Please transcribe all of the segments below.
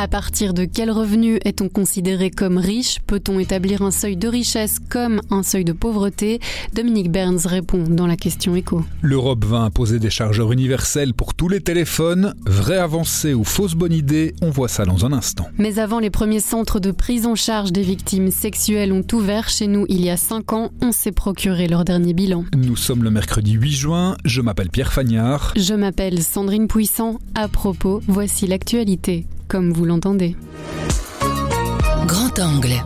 À partir de quel revenu est-on considéré comme riche? Peut-on établir un seuil de richesse comme un seuil de pauvreté? Dominique Burns répond dans la question écho. L'Europe va imposer des chargeurs universels pour tous les téléphones. Vraie avancée ou fausse bonne idée? On voit ça dans un instant. Mais avant, les premiers centres de prise en charge des victimes sexuelles ont ouvert chez nous il y a 5 ans. On s'est procuré leur dernier bilan. Nous sommes le mercredi 8 juin. Je m'appelle Pierre Fagnard. Je m'appelle Sandrine Puissant. À propos, voici l'actualité comme vous l'entendez. Grand angle.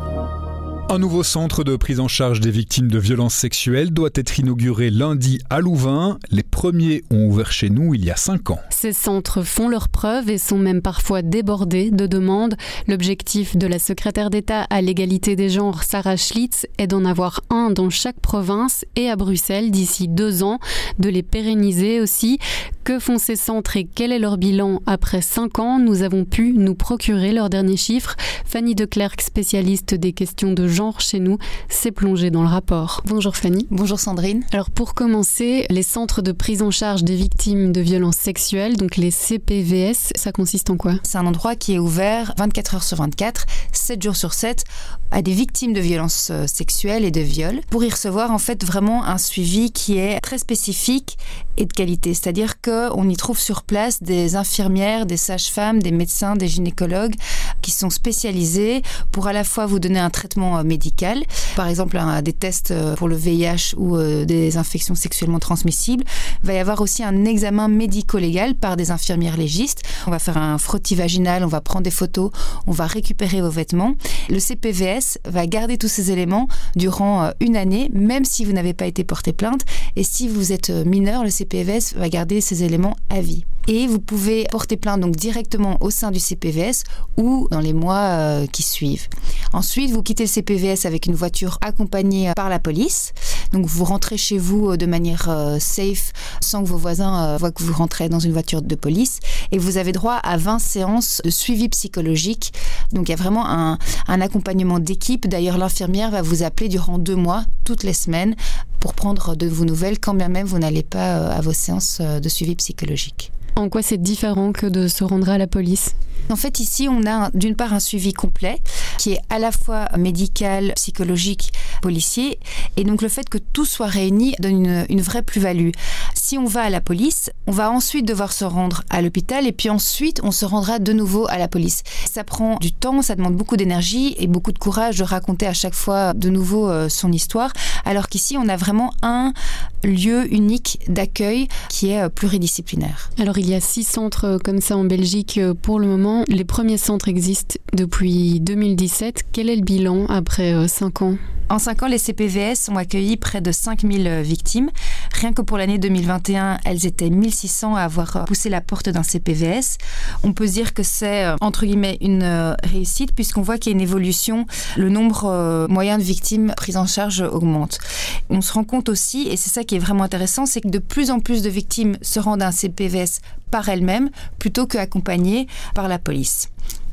Un nouveau centre de prise en charge des victimes de violences sexuelles doit être inauguré lundi à Louvain. Les premiers ont ouvert chez nous il y a cinq ans. Ces centres font leurs preuves et sont même parfois débordés de demandes. L'objectif de la secrétaire d'État à l'égalité des genres, Sarah Schlitz, est d'en avoir un dans chaque province et à Bruxelles d'ici deux ans, de les pérenniser aussi. Que font ces centres et quel est leur bilan après cinq ans? Nous avons pu nous procurer leurs derniers chiffres. Fanny Declercq, spécialiste des questions de genre chez nous, s'est plongée dans le rapport. Bonjour Fanny. Bonjour Sandrine. Alors pour commencer, les centres de prise en charge des victimes de violences sexuelles, donc les CPVS, ça consiste en quoi? C'est un endroit qui est ouvert 24 heures sur 24, 7 jours sur 7 à des victimes de violences euh, sexuelles et de viols pour y recevoir en fait vraiment un suivi qui est très spécifique et de qualité. C'est-à-dire qu'on y trouve sur place des infirmières, des sages-femmes, des médecins, des gynécologues qui sont spécialisés pour à la fois vous donner un traitement euh, médical, par exemple des tests euh, pour le VIH ou des infections sexuellement transmissibles. Il va y avoir aussi un examen médico-légal par des infirmières légistes. On va faire un frottis vaginal, on va prendre des photos, on va récupérer vos vêtements. Le CPVS va garder tous ces éléments durant euh, une année, même si vous n'avez pas été porté plainte. Et si vous êtes euh, mineur, le CPVS va garder ces éléments à vie. Et vous pouvez porter plainte donc directement au sein du CPVS ou dans les mois euh, qui suivent. Ensuite, vous quittez le CPVS avec une voiture accompagnée par la police. Donc vous rentrez chez vous de manière safe sans que vos voisins voient que vous rentrez dans une voiture de police. Et vous avez droit à 20 séances de suivi psychologique. Donc il y a vraiment un, un accompagnement d'équipe. D'ailleurs, l'infirmière va vous appeler durant deux mois, toutes les semaines, pour prendre de vos nouvelles, quand bien même vous n'allez pas euh, à vos séances euh, de suivi psychologique. En quoi c'est différent que de se rendre à la police? En fait, ici, on a d'une part un suivi complet qui est à la fois médical, psychologique, policier. Et donc, le fait que tout soit réuni donne une, vraie plus-value. Si on va à la police, on va ensuite devoir se rendre à l'hôpital et puis ensuite, on se rendra de nouveau à la police. Ça prend du temps, ça demande beaucoup d'énergie et beaucoup de courage de raconter à chaque fois de nouveau euh, son histoire. Alors qu'ici, on a vraiment un lieu unique d'accueil qui est euh, pluridisciplinaire. Alors, il y a six centres euh, comme ça en Belgique pour le moment. Les premiers centres existent depuis 2017. Quel est le bilan après 5 euh, ans? En 5 ans, les CPVS ont accueilli près de 5000 euh, victimes. Rien que pour l'année 2021, elles étaient 1600 à avoir euh, poussé la porte d'un CPVS. On peut dire que c'est, entre guillemets, une réussite puisqu'on voit qu'il y a une évolution. Le nombre moyen de victimes prises en charge augmente. On se rend compte aussi, et c'est ça qui est vraiment intéressant, c'est que de plus en plus de victimes se rendent à un CPVS par elles-mêmes plutôt qu'accompagnées par la police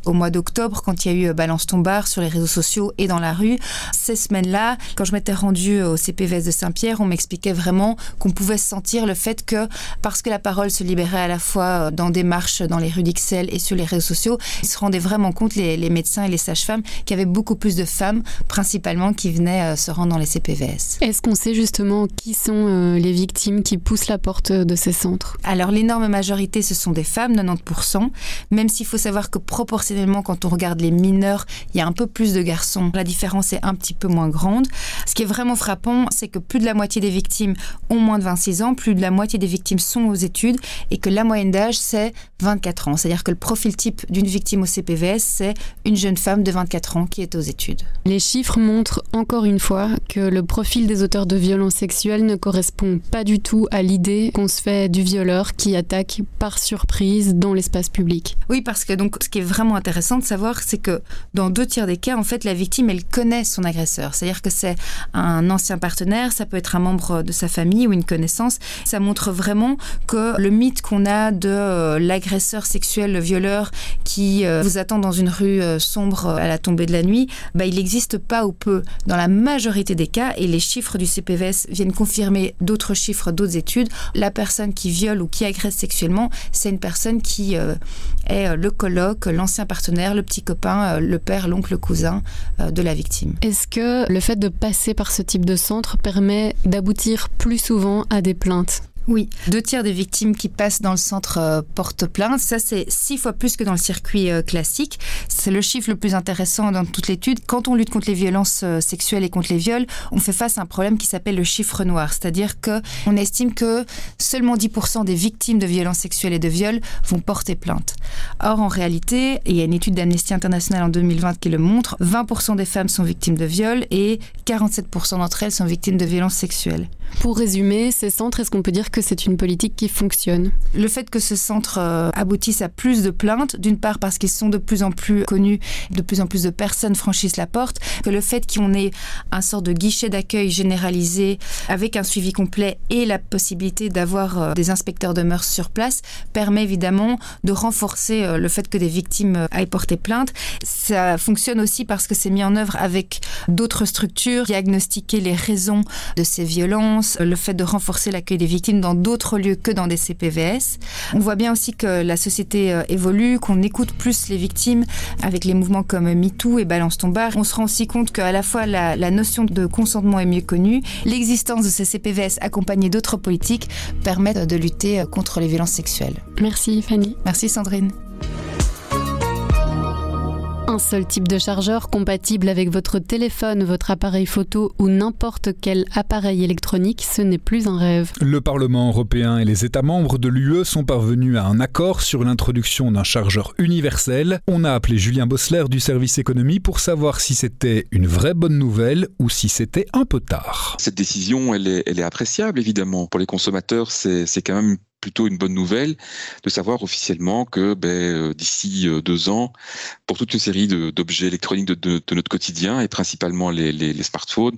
au mois d'octobre, quand il y a eu euh, Balance ton bar sur les réseaux sociaux et dans la rue. Ces semaines-là, quand je m'étais rendue au CPVS de Saint-Pierre, on m'expliquait vraiment qu'on pouvait sentir le fait que, parce que la parole se libérait à la fois euh, dans des marches dans les rues d'Ixelles et sur les réseaux sociaux, ils se rendaient vraiment compte, les, médecins et les sages-femmes, qu'il y avait beaucoup plus de femmes, principalement, qui venaient euh, se rendre dans les CPVS. Est-ce qu'on sait justement qui sont les victimes qui poussent la porte de ces centres? Alors, l'énorme majorité, ce sont des femmes, 90%, même s'il faut savoir que proportionnellement, quand on regarde les mineurs, il y a un peu plus de garçons. La différence est un petit peu moins grande. Ce qui est vraiment frappant, c'est que plus de la moitié des victimes ont moins de 26 ans, plus de la moitié des victimes sont aux études et que la moyenne d'âge, c'est 24 ans. C'est-à-dire que le profil type d'une victime au CPVS, c'est une jeune femme de 24 ans qui est aux études. Les chiffres montrent encore une fois que le profil des auteurs de violences sexuelles ne correspond pas du tout à l'idée qu'on se fait du violeur qui attaque par surprise dans l'espace public. Oui, parce que donc ce qui est vraiment intéressant de savoir, c'est que dans deux tiers des cas, en fait, la victime, elle connaît son agresseur. C'est-à-dire que c'est un ancien partenaire, ça peut être un membre de sa famille ou une connaissance. Ça montre vraiment que le mythe qu'on a de euh, l'agresseur sexuel, le violeur qui euh, vous attend dans une rue euh, sombre à la tombée de la nuit, bah, il n'existe pas ou peu dans la majorité des cas et les chiffres du CPVS viennent confirmer d'autres chiffres, d'autres études. La personne qui viole ou qui agresse sexuellement, c'est une personne qui est le coloc, l'ancien le petit copain, le père, l'oncle, le cousin de la victime. Est-ce que le fait de passer par ce type de centre permet d'aboutir plus souvent à des plaintes? Oui, deux tiers des victimes qui passent dans le centre euh, portent plainte. Ça, c'est six fois plus que dans le circuit euh, classique. C'est le chiffre le plus intéressant dans toute l'étude. Quand on lutte contre les violences euh, sexuelles et contre les viols, on fait face à un problème qui s'appelle le chiffre noir. C'est-à-dire que on estime que seulement 10% des victimes de violences sexuelles et de viols vont porter plainte. Or, en réalité, il y a une étude d'Amnesty International en 2020 qui le montre, 20% des femmes sont victimes de viols et 47% d'entre elles sont victimes de violences sexuelles. Pour résumer, ces centres, est-ce qu'on peut dire que c'est une politique qui fonctionne Le fait que ce centre euh, aboutisse à plus de plaintes, d'une part parce qu'ils sont de plus en plus connus, de plus en plus de personnes franchissent la porte, que le fait qu'on ait un sort de guichet d'accueil généralisé avec un suivi complet et la possibilité d'avoir euh, des inspecteurs de mœurs sur place permet évidemment de renforcer euh, le fait que des victimes aillent porter plainte. Ça fonctionne aussi parce que c'est mis en œuvre avec d'autres structures, diagnostiquer les raisons de ces violences, le fait de renforcer l'accueil des victimes dans d'autres lieux que dans des CPVS. On voit bien aussi que la société euh, évolue, qu'on écoute plus les victimes avec les mouvements comme MeToo et Balance ton bar. On se rend aussi compte qu'à la fois la, la notion de consentement est mieux connue, l'existence de ces CPVS accompagnés d'autres politiques permettent de lutter contre les violences sexuelles. Merci Fanny. Merci Sandrine un seul type de chargeur compatible avec votre téléphone, votre appareil photo ou n'importe quel appareil électronique, ce n'est plus un rêve. Le Parlement européen et les États membres de l'UE sont parvenus à un accord sur l'introduction d'un chargeur universel. On a appelé Julien Bossler du service économie pour savoir si c'était une vraie bonne nouvelle ou si c'était un peu tard. Cette décision, elle est, elle est appréciable évidemment. Pour les consommateurs, c'est quand même plutôt une bonne nouvelle de savoir officiellement que ben, euh, d'ici euh, deux ans, pour toute une série d'objets électroniques de, notre quotidien et principalement les, smartphones,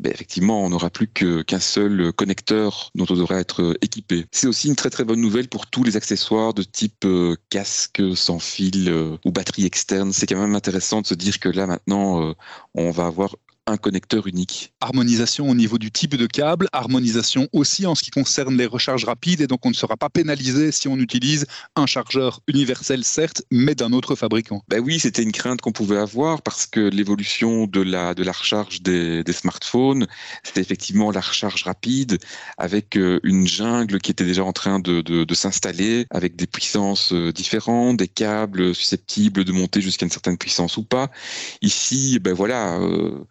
ben, effectivement, on n'aura plus qu'un seul connecteur dont on devrait être euh, équipé. C'est aussi une très très bonne nouvelle pour tous les accessoires de type casque sans fil ou batterie externe. C'est quand même intéressant de se dire que là maintenant, on va avoir un connecteur unique. Harmonisation au niveau du type de câble, harmonisation aussi en ce qui concerne les recharges rapides et donc on ne sera pas pénalisé si on utilise un chargeur universel certes, mais d'un autre fabricant. Ben oui, c'était une crainte qu'on pouvait avoir parce que l'évolution de la, de la recharge des, des smartphones, c'était effectivement la recharge rapide avec euh, une jungle qui était déjà en train de, de, de s'installer avec des puissances euh, différentes, des câbles susceptibles de monter jusqu'à une certaine puissance ou pas. Ici, ben voilà, euh,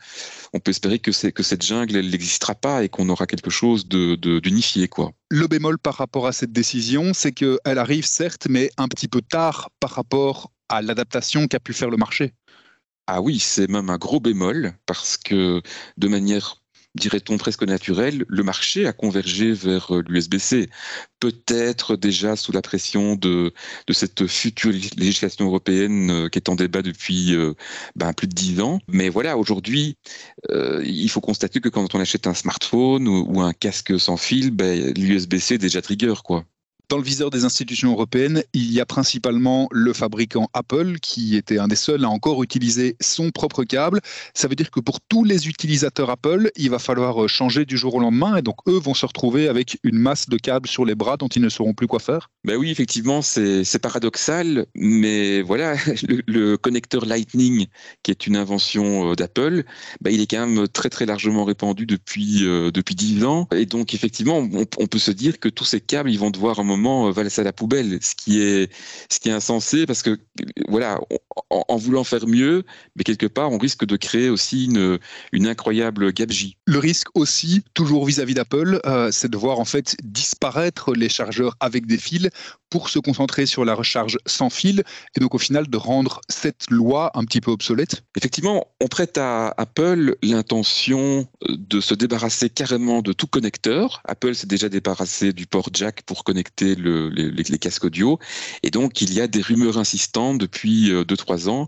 on peut espérer que, que cette jungle, elle n'existera pas et qu'on aura quelque chose d'unifié. De, quoi. Le bémol par rapport à cette décision, c'est qu'elle arrive certes, mais un petit peu tard par rapport à l'adaptation qu'a pu faire le marché. Ah oui, c'est même un gros bémol parce que de manière dirait-on presque naturel, le marché a convergé vers euh, l'USB-C. Peut-être déjà sous la pression de, de cette future législation européenne euh, qui est en débat depuis euh, ben, plus de dix ans. Mais voilà, aujourd'hui, il faut constater que quand on achète un smartphone ou, un casque sans fil, ben, l'USB-C est déjà trigger, quoi. Dans le viseur des institutions européennes, il y a principalement le fabricant Apple qui était un des seuls à encore utiliser son propre câble. Ça veut dire que pour tous les utilisateurs Apple, il va falloir changer du jour au lendemain et donc eux vont se retrouver avec une masse de câbles sur les bras dont ils ne sauront plus quoi faire. Ben oui, effectivement, c'est paradoxal, mais voilà, le, connecteur Lightning, qui est une invention euh, d'Apple, ben il est quand même très très largement répandu depuis euh, depuis dix ans et donc effectivement, on, on peut se dire que tous ces câbles, ils vont devoir un moment va euh, laisser à la poubelle, ce qui est ce qui est insensé parce que voilà, en, voulant faire mieux, mais quelque part on risque de créer aussi une, une incroyable gabegie. Le risque aussi, toujours vis-à-vis d'Apple, euh, c'est de voir en fait disparaître les chargeurs avec des fils pour se concentrer sur la recharge sans fil et donc au final de rendre cette loi un petit peu obsolète Effectivement, on prête à Apple l'intention de se débarrasser carrément de tout connecteur. Apple s'est déjà débarrassé du port jack pour connecter les, casques audio. Et donc, il y a des rumeurs insistantes depuis 2-3 ans,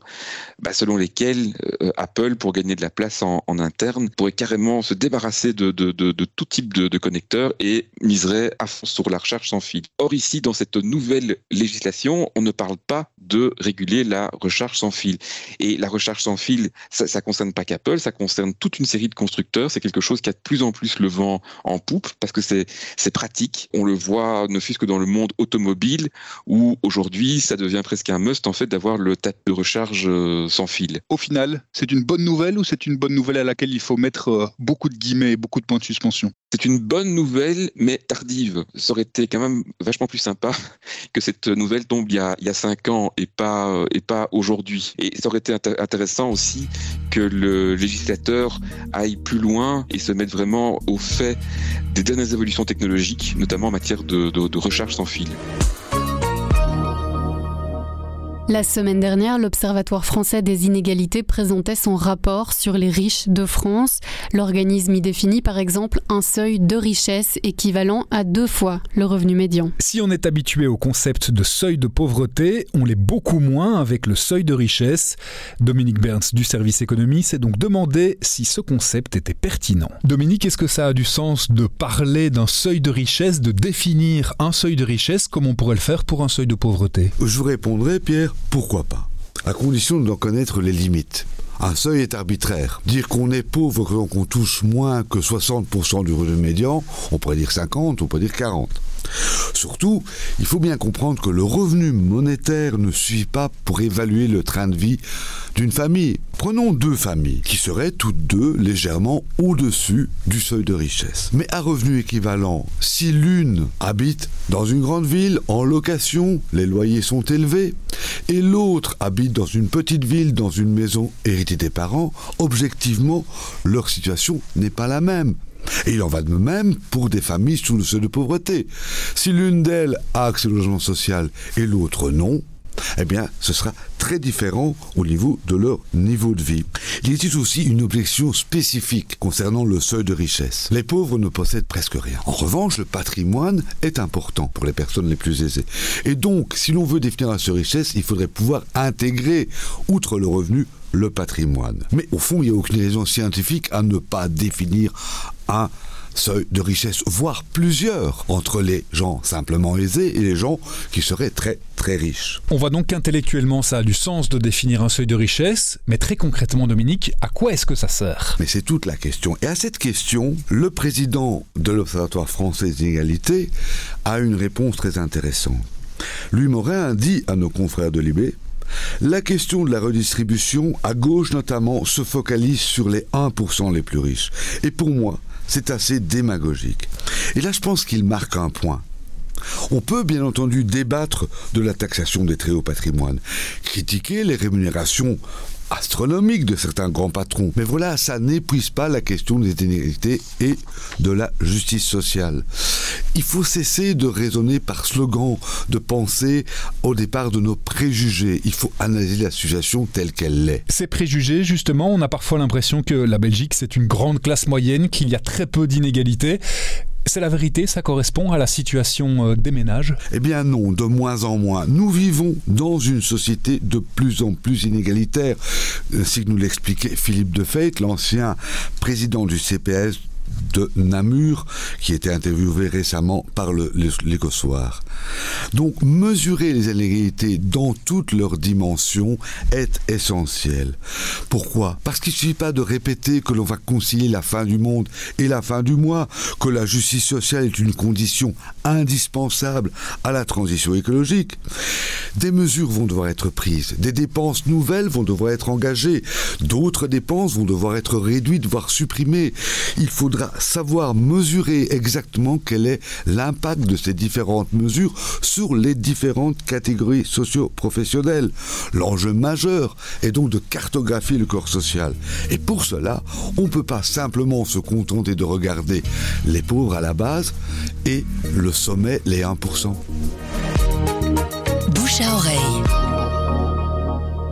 bah, selon lesquelles Apple, pour gagner de la place en, interne, pourrait carrément se débarrasser de, tout type de, connecteurs et miserait à fond sur la recharge sans fil. Or, ici, dans cette nouvelle législation, on ne parle pas de réguler la recharge sans fil. Et la recharge sans fil, ça ne concerne pas qu'Apple, ça concerne toute une série de constructeurs. C'est quelque chose qui a de plus en plus le vent en poupe parce que c'est pratique. On le voit ne fût-ce que dans le monde automobile où aujourd'hui, ça devient presque un must en fait d'avoir le tapis de recharge euh, sans fil. Au final, c'est une bonne nouvelle ou c'est une bonne nouvelle à laquelle il faut mettre euh, beaucoup de guillemets et beaucoup de points de suspension? C'est une bonne nouvelle, mais tardive. Ça aurait été quand même vachement plus sympa que cette nouvelle tombe il y a, il y a cinq ans et pas, euh, et pas aujourd'hui. Et ça aurait été intéressant aussi que le législateur aille plus loin et se mette vraiment au fait des dernières évolutions technologiques, notamment en matière de, recharge sans fil. La semaine dernière, l'Observatoire français des inégalités présentait son rapport sur les riches de France. L'organisme y définit par exemple un seuil de richesse équivalent à deux fois le revenu médian. Si on est habitué au concept de seuil de pauvreté, on l'est beaucoup moins avec le seuil de richesse. Dominique Berns du service économie s'est donc demandé si ce concept était pertinent. Dominique, est-ce que ça a du sens de parler d'un seuil de richesse, de définir un seuil de richesse comme on pourrait le faire pour un seuil de pauvreté? Je vous répondrai, Pierre, pourquoi pas? À condition d'en connaître les limites. Un seuil est arbitraire. Dire qu'on est pauvre quand on touche moins que 60% du revenu médian, on pourrait dire 50, on pourrait dire 40. Surtout, il faut bien comprendre que le revenu monétaire ne suffit pas pour évaluer le train de vie d'une famille. Prenons deux familles qui seraient toutes deux légèrement au-dessus du seuil de richesse. Mais à revenu équivalent, si l'une habite dans une grande ville en location, les loyers sont élevés, et l'autre habite dans une petite ville, dans une maison héritée des parents, objectivement, leur situation n'est pas la même. Et il en va de même pour des familles sous le seuil de pauvreté. Si l'une d'elles a accès au logement social et l'autre non, eh bien, ce sera très différent au niveau de leur niveau de vie. Il existe aussi une objection spécifique concernant le seuil de richesse. Les pauvres ne possèdent presque rien. En revanche, le patrimoine est important pour les personnes les plus aisées. Et donc, si l'on veut définir de richesse, il faudrait pouvoir intégrer, outre le revenu, le patrimoine. Mais au fond, il n'y a aucune raison scientifique à ne pas définir un seuil de richesse, voire plusieurs, entre les gens simplement aisés et les gens qui seraient très très riches. On voit donc qu'intellectuellement ça a du sens de définir un seuil de richesse, mais très concrètement Dominique, à quoi est-ce que ça sert? Mais c'est toute la question. Et à cette question, le président de l'Observatoire français des inégalités a une réponse très intéressante. Louis Morin dit à nos confrères de Libé la question de la redistribution, à gauche notamment, se focalise sur les 1% les plus riches. Et pour moi, c'est assez démagogique. Et là, je pense qu'il marque un point. On peut bien entendu débattre de la taxation des très hauts patrimoines, critiquer les rémunérations astronomique de certains grands patrons. Mais voilà, ça n'épuise pas la question des inégalités et de la justice sociale. Il faut cesser de raisonner par slogan, de penser au départ de nos préjugés. Il faut analyser la situation telle qu'elle l'est. Ces préjugés, justement, on a parfois l'impression que la Belgique, c'est une grande classe moyenne, qu'il y a très peu d'inégalités. C'est la vérité, ça correspond à la situation euh, des ménages Eh bien non, de moins en moins. Nous vivons dans une société de plus en plus inégalitaire, ainsi que nous l'expliquait Philippe Defeit, l'ancien président du CPS de Namur, qui était interviewé récemment par l'Écossoir. Donc, mesurer les inégalités dans toutes leurs dimensions est essentiel. Pourquoi? Parce qu'il ne suffit pas de répéter que l'on va concilier la fin du monde et la fin du mois, que la justice sociale est une condition indispensable à la transition écologique. Des mesures vont devoir être prises, des dépenses nouvelles vont devoir être engagées, d'autres dépenses vont devoir être réduites, voire supprimées. Il faudra savoir mesurer exactement quel est l'impact de ces différentes mesures sur les différentes catégories socio-professionnelles. L'enjeu majeur est donc de cartographier le corps social. Et pour cela, on ne peut pas simplement se contenter de regarder les pauvres à la base et le sommet, les 1%. Bouche à oreille.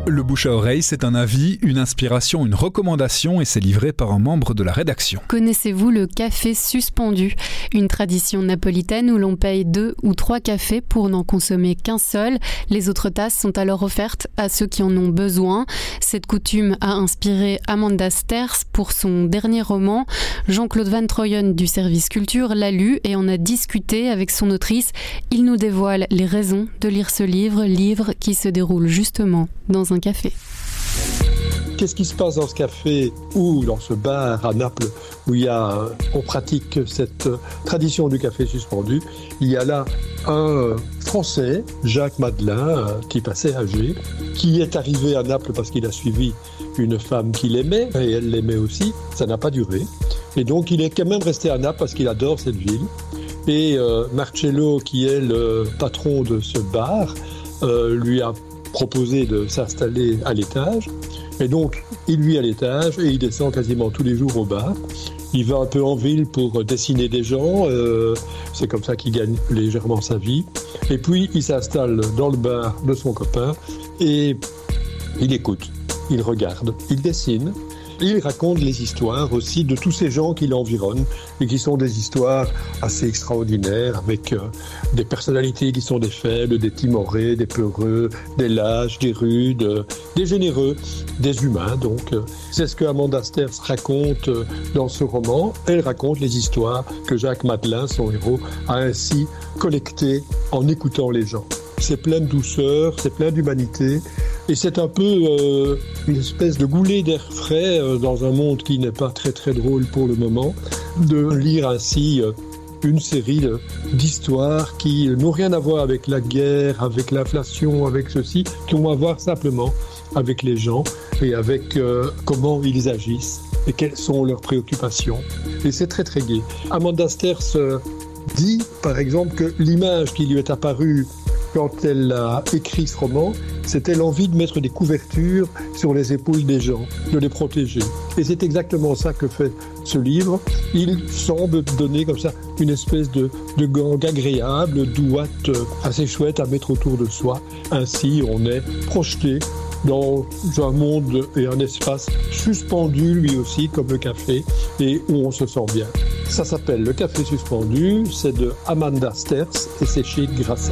Le bouche à oreille, c'est un avis, une inspiration, une recommandation et c'est livré par un membre de la rédaction. Connaissez-vous le café suspendu? Une tradition napolitaine où l'on paye deux ou trois cafés pour n'en consommer qu'un seul. Les autres tasses sont alors offertes à ceux qui en ont besoin. Cette coutume a inspiré Amanda Sters pour son dernier roman. Jean-Claude Van Troyen du service culture l'a lu et en a discuté avec son autrice. Il nous dévoile les raisons de lire ce livre, livre qui se déroule justement dans un café. Qu'est-ce qui se passe dans ce café ou dans ce bar à Naples où il y a, on pratique cette tradition du café suspendu? Il y a là un Français, Jacques Madelin, type assez âgé, qui est arrivé à Naples parce qu'il a suivi une femme qu'il aimait et elle l'aimait aussi. Ça n'a pas duré. Et donc il est quand même resté à Naples parce qu'il adore cette ville. Et euh, Marcello, qui est le patron de ce bar, euh, lui a proposé de s'installer à l'étage. Et donc, il vit à l'étage et il descend quasiment tous les jours au bar. Il va un peu en ville pour dessiner des gens. Euh, c'est comme ça qu'il gagne légèrement sa vie. Et puis, il s'installe dans le bar de son copain et il écoute, il regarde, il dessine. Il raconte les histoires aussi de tous ces gens qui l'environnent et qui sont des histoires assez extraordinaires avec euh, des personnalités qui sont des faibles, des timorés, des peureux, des lâches, des rudes, euh, des généreux, des humains. Donc, euh, c'est ce que Amanda Sters raconte dans ce roman. Elle raconte les histoires que Jacques Madelin, son héros, a ainsi collectées en écoutant les gens. C'est plein de douceur, c'est plein d'humanité. Et c'est un peu euh, une espèce de goulet d'air frais euh, dans un monde qui n'est pas très très drôle pour le moment, de lire ainsi euh, une série d'histoires qui n'ont rien à voir avec la guerre, avec l'inflation, avec ceci, qui ont à voir simplement avec les gens et avec comment ils agissent et quelles sont leurs préoccupations. Et c'est très très gai. Amanda Sters dit par exemple que l'image qui lui est apparue quand elle a écrit ce roman, c'était l'envie de mettre des couvertures sur les épaules des gens, de les protéger. Et c'est exactement ça que fait ce livre. Il semble donner comme ça une espèce de, de gang agréable, douate, assez chouette à mettre autour de soi. Ainsi, on est projeté dans un monde et un espace suspendu lui aussi comme le café et où on se sent bien. Ça s'appelle Le Café suspendu, c'est de Amanda Sters et c'est chez Grasset.